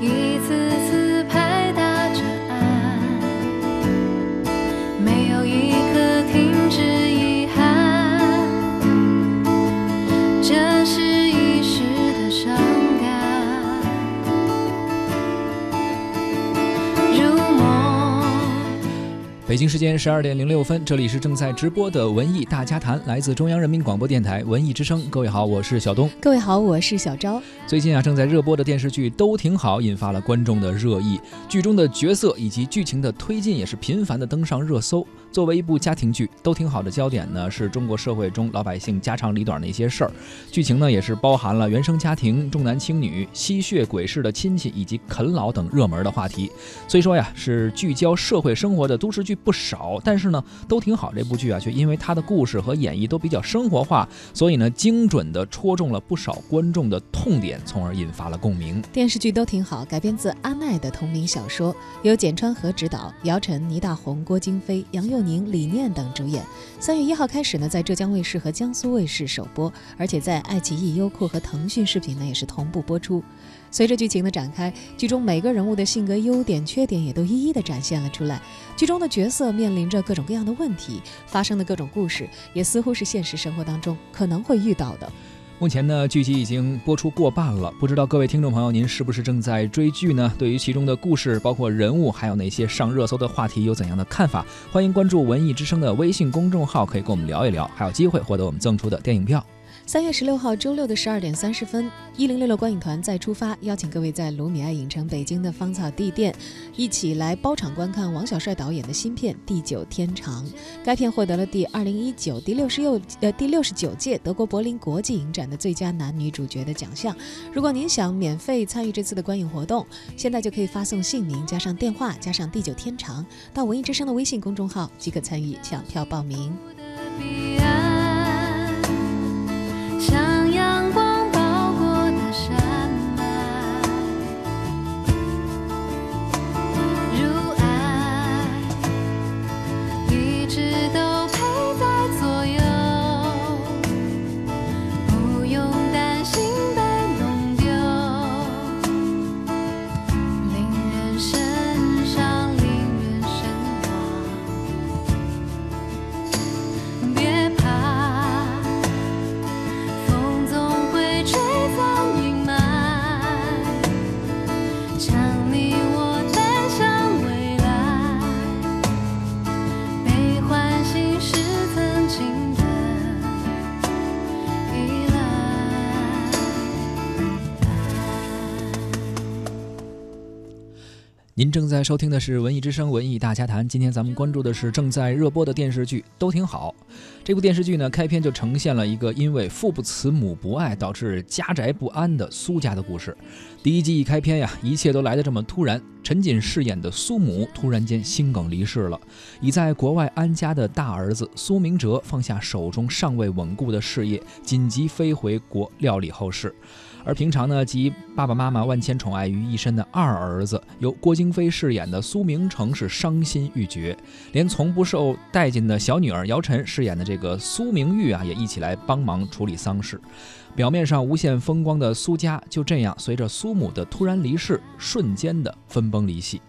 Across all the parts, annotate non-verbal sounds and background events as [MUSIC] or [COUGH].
一次北京时间十二点零六分，这里是正在直播的文艺大家谈，来自中央人民广播电台文艺之声。各位好，我是小东。各位好，我是小昭。最近啊，正在热播的电视剧都挺好，引发了观众的热议。剧中的角色以及剧情的推进也是频繁的登上热搜。作为一部家庭剧，都挺好的焦点呢是中国社会中老百姓家长里短的一些事儿。剧情呢也是包含了原生家庭、重男轻女、吸血鬼式的亲戚以及啃老等热门的话题。所以说呀，是聚焦社会生活的都市剧不少，但是呢，都挺好这部剧啊，却因为它的故事和演绎都比较生活化，所以呢，精准的戳中了不少观众的痛点，从而引发了共鸣。电视剧都挺好，改编自阿奈的同名小说，由简川和执导，姚晨、倪大红、郭京飞、杨佑宁、李念等主演。三月一号开始呢，在浙江卫视和江苏卫视首播，而且在爱奇艺、优酷和腾讯视频呢也是同步播出。随着剧情的展开，剧中每个人物的性格优点、缺点也都一一的展现了出来。剧中的角色面临着各种各样的问题，发生的各种故事，也似乎是现实生活当中可能会遇到的。目前呢，剧集已经播出过半了，不知道各位听众朋友，您是不是正在追剧呢？对于其中的故事，包括人物，还有那些上热搜的话题，有怎样的看法？欢迎关注文艺之声的微信公众号，可以跟我们聊一聊，还有机会获得我们赠出的电影票。三月十六号周六的十二点三十分，一零六六观影团再出发，邀请各位在卢米埃影城北京的芳草地店一起来包场观看王小帅导演的新片《地久天长》。该片获得了第二零一九第六十六呃第六十九届德国柏林国际影展的最佳男女主角的奖项。如果您想免费参与这次的观影活动，现在就可以发送姓名加上电话加上地久天长到文艺之声的微信公众号即可参与抢票报名。您正在收听的是《文艺之声·文艺大家谈》，今天咱们关注的是正在热播的电视剧《都挺好》。这部电视剧呢，开篇就呈现了一个因为父不慈母不爱导致家宅不安的苏家的故事。第一集一开篇呀，一切都来得这么突然。陈瑾饰演的苏母突然间心梗离世了，已在国外安家的大儿子苏明哲放下手中尚未稳固的事业，紧急飞回国料理后事。而平常呢，集爸爸妈妈万千宠爱于一身的二儿子，由郭京飞饰演的苏明成是伤心欲绝，连从不受待见的小女儿姚晨饰演的这个苏明玉啊，也一起来帮忙处理丧事。表面上无限风光的苏家，就这样随着苏母的突然离世，瞬间的分崩离析。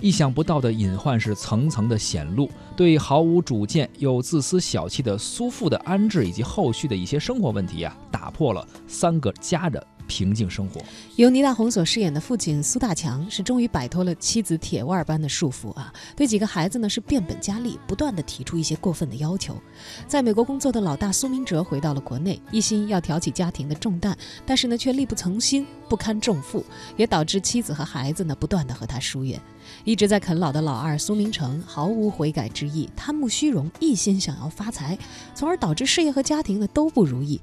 意想不到的隐患是层层的显露，对毫无主见又自私小气的苏父的安置以及后续的一些生活问题呀、打破了三个家的平静生活。由倪大红所饰演的父亲苏大强是终于摆脱了妻子铁腕般的束缚啊，对几个孩子呢是变本加厉，不断的提出一些过分的要求。在美国工作的老大苏明哲回到了国内，一心要挑起家庭的重担，但是呢却力不从心，不堪重负，也导致妻子和孩子呢不断的和他疏远。一直在啃老的老二苏明成毫无悔改之意，贪慕虚荣，一心想要发财，从而导致事业和家庭呢都不如意。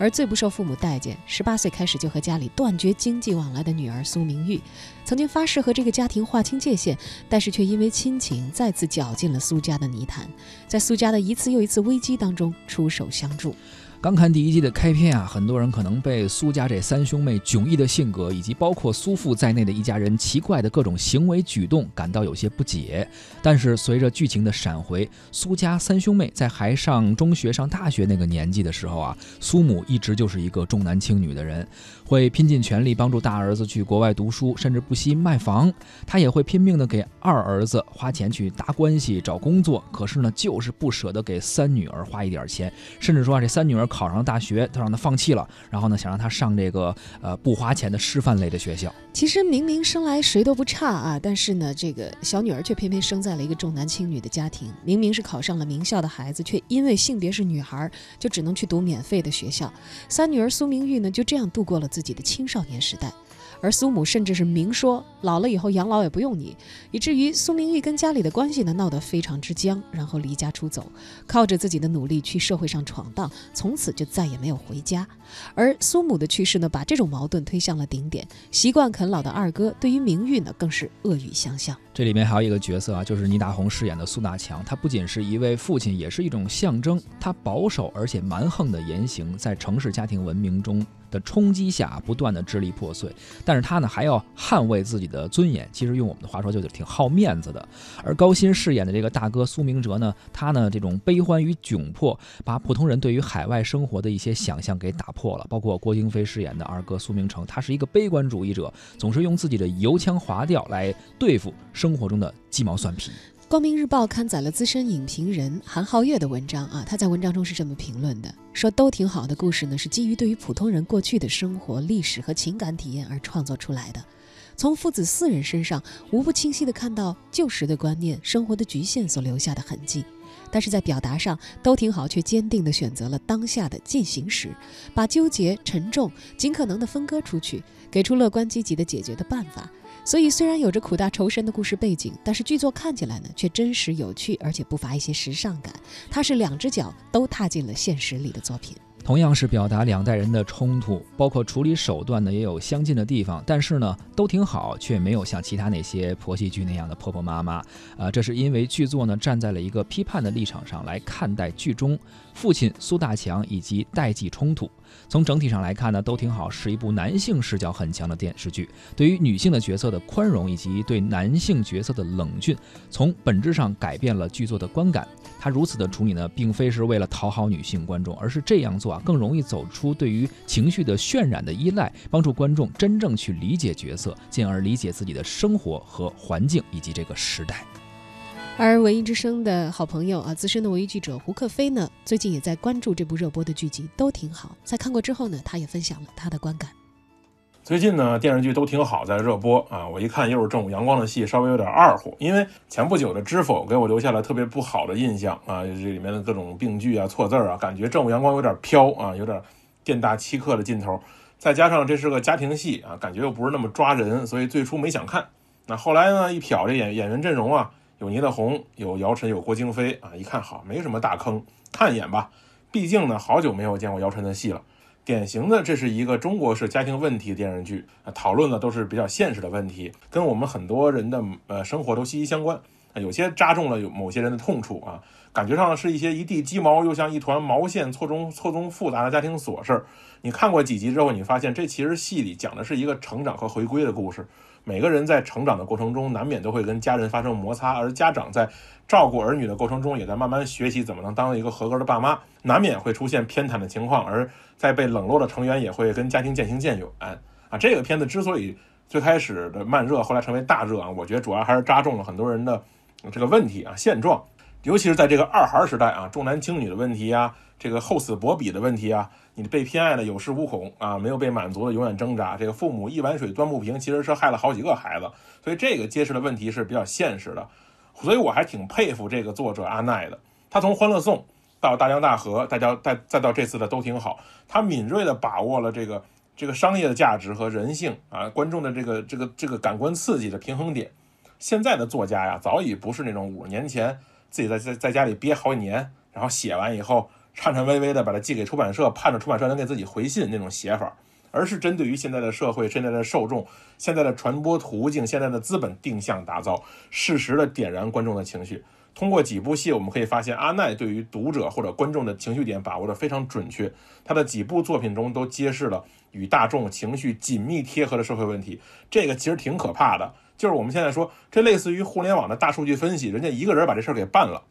而最不受父母待见，十八岁开始就和家里断绝经济往来的女儿苏明玉，曾经发誓和这个家庭划清界限，但是却因为亲情再次搅进了苏家的泥潭，在苏家的一次又一次危机当中出手相助。刚看第一季的开篇啊，很多人可能被苏家这三兄妹迥异的性格，以及包括苏父在内的一家人奇怪的各种行为举动感到有些不解。但是随着剧情的闪回，苏家三兄妹在还上中学、上大学那个年纪的时候啊，苏母一直就是一个重男轻女的人，会拼尽全力帮助大儿子去国外读书，甚至不惜卖房。他也会拼命的给二儿子花钱去搭关系、找工作，可是呢，就是不舍得给三女儿花一点钱，甚至说啊，这三女儿。考上大学，他让他放弃了，然后呢，想让他上这个呃不花钱的师范类的学校。其实明明生来谁都不差啊，但是呢，这个小女儿却偏偏生在了一个重男轻女的家庭。明明是考上了名校的孩子，却因为性别是女孩，就只能去读免费的学校。三女儿苏明玉呢，就这样度过了自己的青少年时代。而苏母甚至是明说，老了以后养老也不用你，以至于苏明玉跟家里的关系呢闹得非常之僵，然后离家出走，靠着自己的努力去社会上闯荡，从此就再也没有回家。而苏母的去世呢，把这种矛盾推向了顶点。习惯啃老的二哥对于明玉呢，更是恶语相向。这里面还有一个角色啊，就是倪大红饰演的苏大强，他不仅是一位父亲，也是一种象征。他保守而且蛮横的言行，在城市家庭文明中。的冲击下，不断的支离破碎，但是他呢还要捍卫自己的尊严。其实用我们的话说，就是挺好面子的。而高鑫饰演的这个大哥苏明哲呢，他呢这种悲欢与窘迫，把普通人对于海外生活的一些想象给打破了。包括郭京飞饰演的二哥苏明成，他是一个悲观主义者，总是用自己的油腔滑调来对付生活中的鸡毛蒜皮。光明日报刊载了资深影评人韩浩月的文章啊，他在文章中是这么评论的：说都挺好的故事呢，是基于对于普通人过去的生活、历史和情感体验而创作出来的。从父子四人身上，无不清晰地看到旧时的观念、生活的局限所留下的痕迹。但是在表达上，都挺好，却坚定地选择了当下的进行时，把纠结、沉重尽可能地分割出去，给出乐观积极的解决的办法。所以，虽然有着苦大仇深的故事背景，但是剧作看起来呢，却真实有趣，而且不乏一些时尚感。它是两只脚都踏进了现实里的作品。同样是表达两代人的冲突，包括处理手段呢，也有相近的地方，但是呢，都挺好，却没有像其他那些婆媳剧那样的婆婆妈妈。啊，这是因为剧作呢，站在了一个批判的立场上来看待剧中父亲苏大强以及代际冲突。从整体上来看呢，都挺好，是一部男性视角很强的电视剧，对于女性的角色的宽容以及对男性角色的冷峻，从本质上改变了剧作的观感。他如此的处理呢，并非是为了讨好女性观众，而是这样做啊，更容易走出对于情绪的渲染的依赖，帮助观众真正去理解角色，进而理解自己的生活和环境以及这个时代。而文艺之声的好朋友啊，资深的文艺记者胡克飞呢，最近也在关注这部热播的剧集，都挺好。在看过之后呢，他也分享了他的观感。最近呢，电视剧都挺好，在热播啊。我一看又是正午阳光的戏，稍微有点二乎，因为前不久的《知否》给我留下了特别不好的印象啊，这里面的各种病句啊、错字啊，感觉正午阳光有点飘啊，有点店大欺客的劲头。再加上这是个家庭戏啊，感觉又不是那么抓人，所以最初没想看。那后来呢，一瞟这演演员阵容啊。有倪大红，有姚晨，有郭京飞啊！一看好，没什么大坑，看一眼吧。毕竟呢，好久没有见过姚晨的戏了。典型的，这是一个中国式家庭问题电视剧，讨论的都是比较现实的问题，跟我们很多人的呃生活都息息相关。有些扎中了有某些人的痛处啊，感觉上是一些一地鸡毛，又像一团毛线，错综错综复杂的家庭琐事儿。你看过几集之后，你发现这其实戏里讲的是一个成长和回归的故事。每个人在成长的过程中，难免都会跟家人发生摩擦，而家长在照顾儿女的过程中，也在慢慢学习怎么能当一个合格的爸妈，难免会出现偏袒的情况，而在被冷落的成员也会跟家庭渐行渐远。啊，这个片子之所以最开始的慢热，后来成为大热啊，我觉得主要还是扎中了很多人的这个问题啊现状。尤其是在这个二孩时代啊，重男轻女的问题啊，这个厚此薄彼的问题啊，你被偏爱的有恃无恐啊，没有被满足的永远挣扎，这个父母一碗水端不平，其实是害了好几个孩子，所以这个揭示的问题是比较现实的，所以我还挺佩服这个作者阿奈的，他从《欢乐颂》到《大江大河》，再到再再到这次的都挺好，他敏锐地把握了这个这个商业的价值和人性啊，观众的这个这个这个感官刺激的平衡点。现在的作家呀，早已不是那种五十年前。自己在在在家里憋好几年，然后写完以后颤颤巍巍的把它寄给出版社，盼着出版社能给自己回信那种写法，而是针对于现在的社会、现在的受众、现在的传播途径、现在的资本定向打造，适时的点燃观众的情绪。通过几部戏，我们可以发现阿奈对于读者或者观众的情绪点把握的非常准确。他的几部作品中都揭示了与大众情绪紧密贴合的社会问题，这个其实挺可怕的。就是我们现在说，这类似于互联网的大数据分析，人家一个人把这事儿给办了。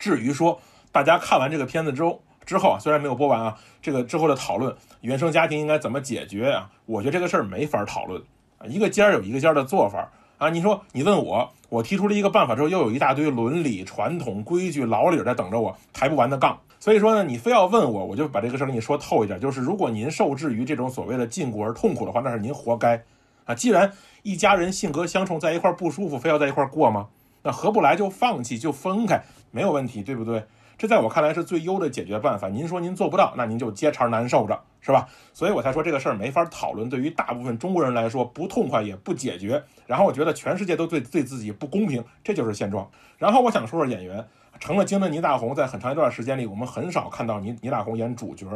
至于说大家看完这个片子之后，之后啊，虽然没有播完啊，这个之后的讨论，原生家庭应该怎么解决啊？我觉得这个事儿没法讨论啊，一个尖儿有一个尖儿的做法啊。你说你问我，我提出了一个办法之后，又有一大堆伦理、传统、规矩、老理在等着我抬不完的杠。所以说呢，你非要问我，我就把这个事儿跟你说透一点，就是如果您受制于这种所谓的禁锢而痛苦的话，那是您活该啊。既然一家人性格相冲，在一块儿不舒服，非要在一块儿过吗？那合不来就放弃，就分开，没有问题，对不对？这在我看来是最优的解决办法。您说您做不到，那您就接茬难受着，是吧？所以我才说这个事儿没法讨论。对于大部分中国人来说，不痛快也不解决。然后我觉得全世界都对对自己不公平，这就是现状。然后我想说说演员，成了精的倪大红，在很长一段时间里，我们很少看到倪倪大红演主角。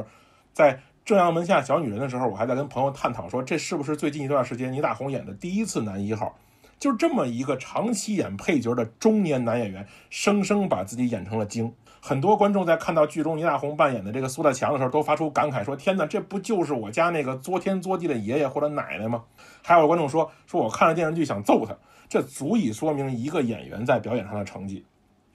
在正阳门下小女人的时候，我还在跟朋友探讨说，这是不是最近一段时间倪大红演的第一次男一号？就这么一个长期演配角的中年男演员，生生把自己演成了精。很多观众在看到剧中倪大红扮演的这个苏大强的时候，都发出感慨说：“天哪，这不就是我家那个作天作地的爷爷或者奶奶吗？”还有观众说：“说我看了电视剧想揍他。”这足以说明一个演员在表演上的成绩。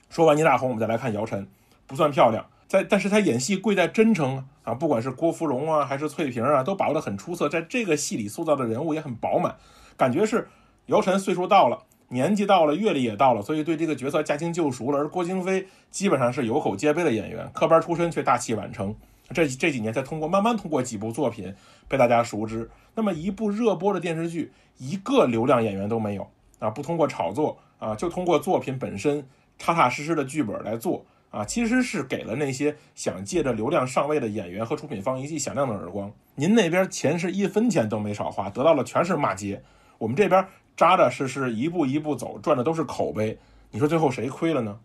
说完倪大红，我们再来看姚晨，不算漂亮，在但是她演戏贵在真诚啊，不管是郭芙蓉啊，还是翠萍啊，都把握得很出色。在这个戏里塑造的人物也很饱满，感觉是姚晨岁数到了。年纪到了，阅历也到了，所以对这个角色驾轻就熟了。而郭京飞基本上是有口皆碑的演员，科班出身却大器晚成。这这几年才通过慢慢通过几部作品被大家熟知。那么一部热播的电视剧，一个流量演员都没有啊！不通过炒作啊，就通过作品本身踏踏实实的剧本来做啊，其实是给了那些想借着流量上位的演员和出品方一记响亮的耳光。您那边钱是一分钱都没少花，得到了全是骂街。我们这边。扎扎实实一步一步走，赚的都是口碑。你说最后谁亏了呢？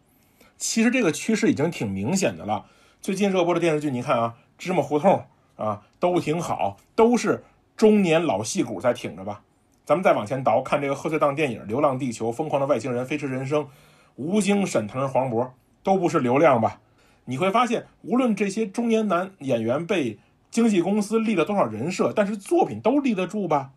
其实这个趋势已经挺明显的了。最近热播的电视剧，你看啊，《芝麻胡同》啊，都挺好，都是中年老戏骨在挺着吧。咱们再往前倒，看这个贺岁档电影《流浪地球》《疯狂的外星人》《飞驰人生》，吴京、沈腾、黄渤都不是流量吧？你会发现，无论这些中年男演员被经纪公司立了多少人设，但是作品都立得住吧？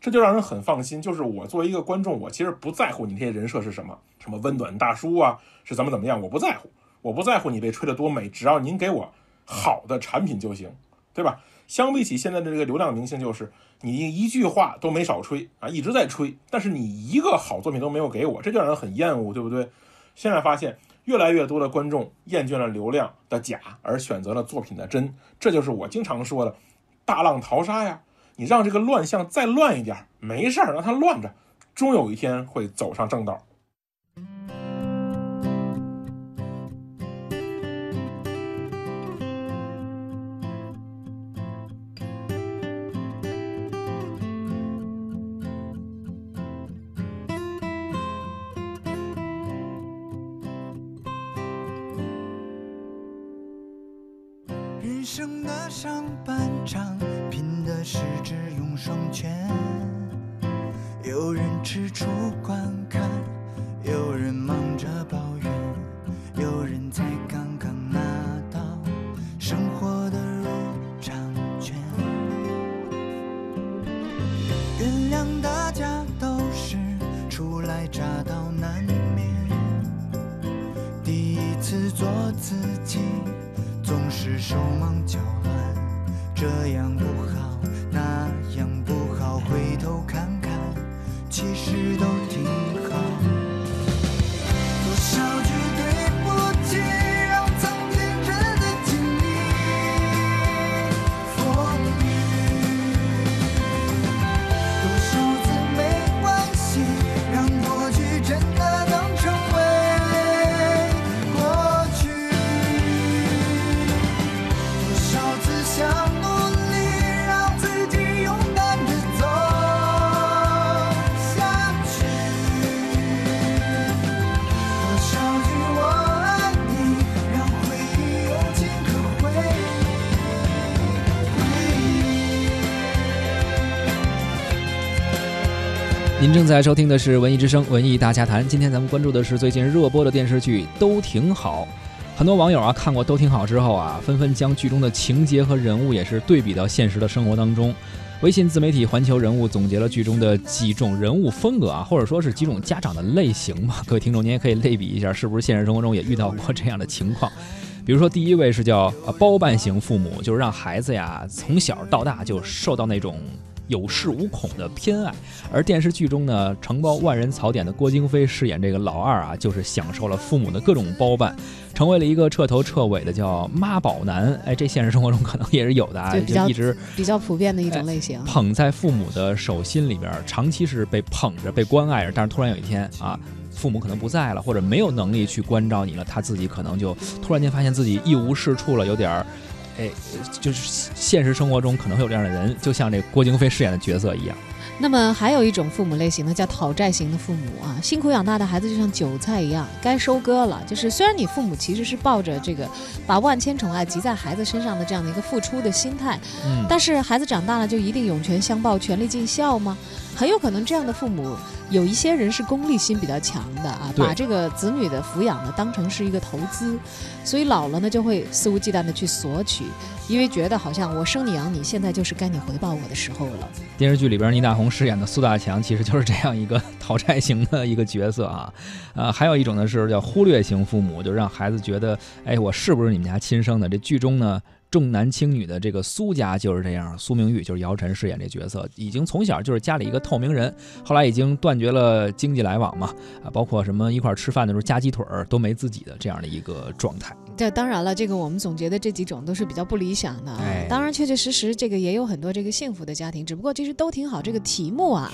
这就让人很放心。就是我作为一个观众，我其实不在乎你这些人设是什么，什么温暖大叔啊，是怎么怎么样，我不在乎，我不在乎你被吹得多美，只要您给我好的产品就行，对吧？相比起现在的这个流量明星，就是你一句话都没少吹啊，一直在吹，但是你一个好作品都没有给我，这就让人很厌恶，对不对？现在发现越来越多的观众厌倦了流量的假，而选择了作品的真，这就是我经常说的大浪淘沙呀。你让这个乱象再乱一点，没事儿，让它乱着，终有一天会走上正道。正在收听的是《文艺之声·文艺大家谈》，今天咱们关注的是最近热播的电视剧《都挺好》。很多网友啊看过《都挺好》之后啊，纷纷将剧中的情节和人物也是对比到现实的生活当中。微信自媒体环球人物总结了剧中的几种人物风格啊，或者说是几种家长的类型吧。各位听众，您也可以类比一下，是不是现实生活中也遇到过这样的情况？[LAUGHS] 比如说，第一位是叫包办型父母，就是让孩子呀从小到大就受到那种。有恃无恐的偏爱，而电视剧中呢，承包万人槽点的郭京飞饰演这个老二啊，就是享受了父母的各种包办，成为了一个彻头彻尾的叫妈宝男。哎，这现实生活中可能也是有的啊，就一直比较普遍的一种类型。捧在父母的手心里边，长期是被捧着、被关爱着，但是突然有一天啊，父母可能不在了，或者没有能力去关照你了，他自己可能就突然间发现自己一无是处了，有点儿。哎，就是现实生活中可能会有这样的人，就像这郭京飞饰演的角色一样。那么还有一种父母类型呢，叫讨债型的父母啊，辛苦养大的孩子就像韭菜一样，该收割了。就是虽然你父母其实是抱着这个把万千宠爱集在孩子身上的这样的一个付出的心态，嗯，但是孩子长大了就一定涌泉相报、全力尽孝吗？很有可能这样的父母，有一些人是功利心比较强的啊，把这个子女的抚养呢当成是一个投资，所以老了呢就会肆无忌惮的去索取，因为觉得好像我生你养你，现在就是该你回报我的时候了。电视剧里边倪大红饰演的苏大强，其实就是这样一个 [LAUGHS] 讨债型的一个角色啊。呃，还有一种呢是叫忽略型父母，就让孩子觉得，哎，我是不是你们家亲生的？这剧中呢。重男轻女的这个苏家就是这样，苏明玉就是姚晨饰演这角色，已经从小就是家里一个透明人，后来已经断绝了经济来往嘛，啊，包括什么一块儿吃饭的时候夹鸡腿儿都没自己的这样的一个状态。这当然了，这个我们总结的这几种都是比较不理想的啊。哎当然，确确实实这个也有很多这个幸福的家庭，只不过其实都挺好。这个题目啊，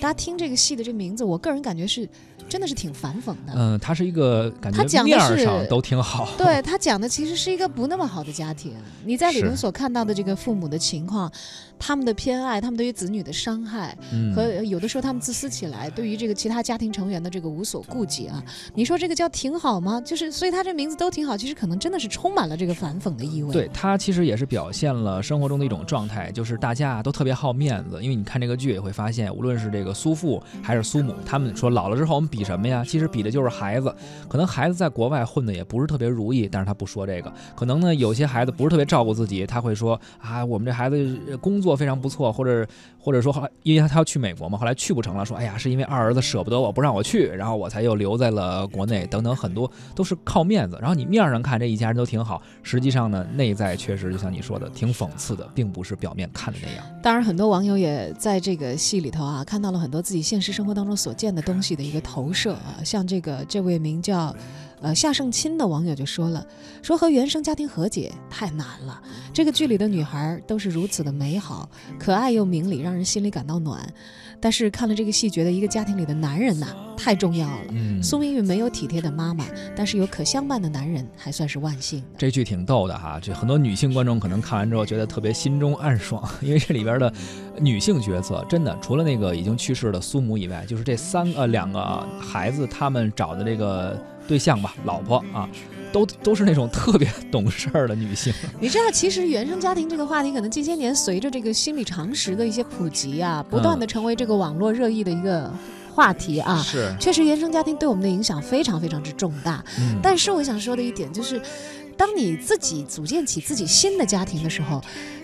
大家听这个戏的这名字，我个人感觉是真的是挺反讽的。嗯，他是一个感觉面儿讲的是上都挺好，对他讲的其实是一个不那么好的家庭，你在里是面所看到的这个父母的情况，他们的偏爱，他们对于子女的伤害，嗯，和有的时候他们自私起来，对于这个其他家庭成员的这个无所顾忌啊，你说这个叫挺好吗？就是所以他这名字都挺好，其实可能真的是充满了这个反讽的意味。对，他其实也是表现了生活中的一种状态，就是大家都特别好面子。因为你看这个剧也会发现，无论是这个苏父还是苏母，他们说老了之后我们比什么呀？其实比的就是孩子。可能孩子在国外混的也不是特别如意，但是他不说这个。可能呢，有些孩子不是特别照顾自己，他会说啊，我们这孩子呃工作非常不错，或者或者说后来因为他他要去美国嘛，后来去不成了，说哎呀，是因为二儿子舍不得我不让我去，然后我才又留在了国内，等等，很多都是靠面子。然后你面上看这一家人都挺好，实际上呢，内在确实就像你说的，挺讽刺的，并不是表面看的那样。当然，很多网友也在这个戏里头啊，看到了很多自己现实生活当中所见的东西的一个投射啊。像这个这位名叫呃夏胜钦的网友就说了，说和原生家庭和解太难了。这个剧里的女孩都是如此的美好、可爱又明理，让人心里感到暖。但是看了这个戏，觉得一个家庭里的男人呐、太重要了。嗯，苏明玉没有体贴的妈妈，但是有可相伴的男人，还算是万幸。这剧挺逗的哈，这很多女性观众可能看完之后觉得特别心中暗爽，[LAUGHS] 因为这里边的女性角色真的除了那个已经去世的苏母以外，就是这三个两个孩子他们找的这个对象吧，老婆啊，都都是那种特别 [LAUGHS] 懂事儿的女性。你知道，其实原生家庭这个话题，可能近些年随着这个心理常识的一些普及啊，不断的成为这个网络热议的一个话题啊。是，确实，原生家庭对我们的影响非常非常之重大。嗯，但是我想说的一点就是，当你自己组建起自己新的家庭的时候，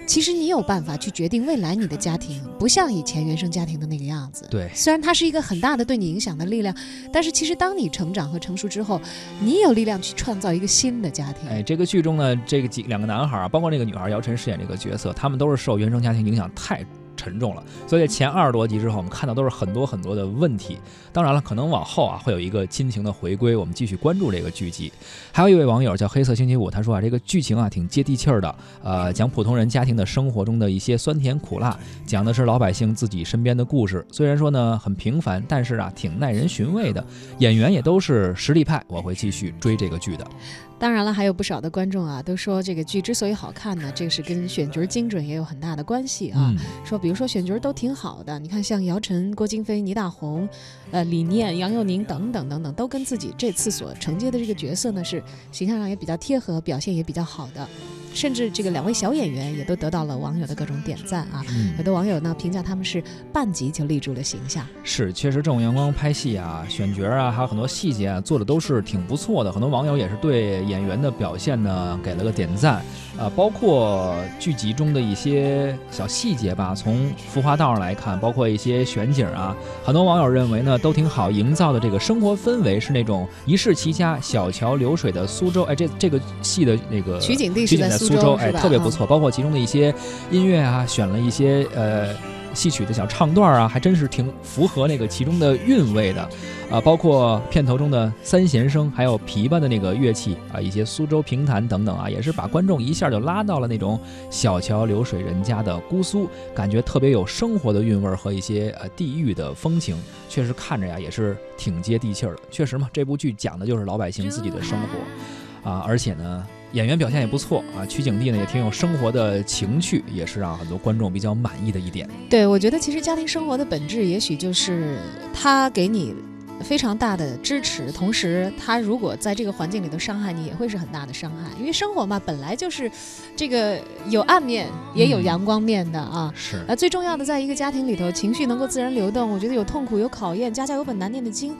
其实你有办法去决定未来你的家庭不像以前原生家庭的那个样子。对，虽然它是一个很大的对你影响的力量，但是其实当你成长和成熟之后，你有力量去创造一个新的家庭。哎，这个剧中呢，这个几两个男孩儿啊，包括那个女孩儿姚晨饰演这个角色，他们都是受原生家庭影响太沉重了，所以在前二十多集之后，我们看到都是很多很多的问题。当然了，可能往后啊会有一个亲情的回归，我们继续关注这个剧集。还有一位网友叫黑色星期五，他说啊，这个剧情啊挺接地气儿的，呃，讲普通人家庭的生活中的一些酸甜苦辣，讲的是老百姓自己身边的故事。虽然说呢很平凡，但是啊挺耐人寻味的，演员也都是实力派，我会继续追这个剧的。[LAUGHS] 当然了，还有不少的观众啊，都说这个剧之所以好看呢，这个是跟选角精准也有很大的关系啊。嗯，说比如说选角都挺好的，你看像姚晨、郭京飞、倪大红，呃，李念、杨佑宁等等等等，都跟自己这次所承接的这个角色呢是形象上也比较贴合，表现也比较好的。甚至这个两位小演员也都得到了网友的各种点赞啊。嗯有的网友呢评价他们是半集就立住了形象。是，确实这种阳光拍戏啊、选角啊，还有很多细节啊，做的都是挺不错的。很多网友也是对演员的表现呢给了个点赞，啊，包括剧集中的一些小细节吧。从浮华道上来看，包括一些选景啊，很多网友认为呢都挺好，营造的这个生活氛围是那种一世齐家、小桥流水的苏州。哎，这这个戏的那个取景地是在苏州，哎，特别不错。包括其中的一些音乐啊，选了一些呃戏曲的小唱段啊，还真是挺符合那个其中的韵味的，啊，包括片头中的三弦声，还有琵琶的那个乐器啊，一些苏州评弹等等啊，也是把观众一下就拉到了那种小桥流水人家的姑苏，感觉特别有生活的韵味和一些呃地域的风情，确实看着呀也是挺接地气儿的。确实嘛，这部剧讲的就是老百姓自己的生活。啊，而且呢，演员表现也不错啊，取景地呢也挺有生活的情趣，也是让很多观众比较满意的一点。对，我觉得其实家庭生活的本质，也许就是他给你非常大的支持，同时他如果在这个环境里头伤害你，也会是很大的伤害。因为生活嘛，本来就是这个有暗面，也有嗯阳光面的啊。是呃，最重要的，在一个家庭里头，情绪能够自然流动，我觉得有痛苦、有考验，家家有本难念的经，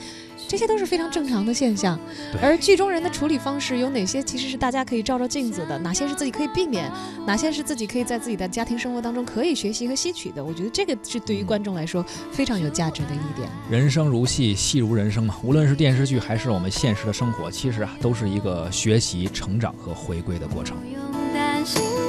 这些都是非常正常的现象。而剧中人的处理方式有哪些，其实是大家可以照照镜子的，哪些是自己可以避免，哪些是自己可以在自己的家庭生活当中可以学习和吸取的。我觉得这个是对于嗯观众来说非常有价值的一点。人生如戏，戏如人生嘛。无论是电视剧还是我们现实的生活，其实啊，都是一个学习、成长和回归的过程。不用担心被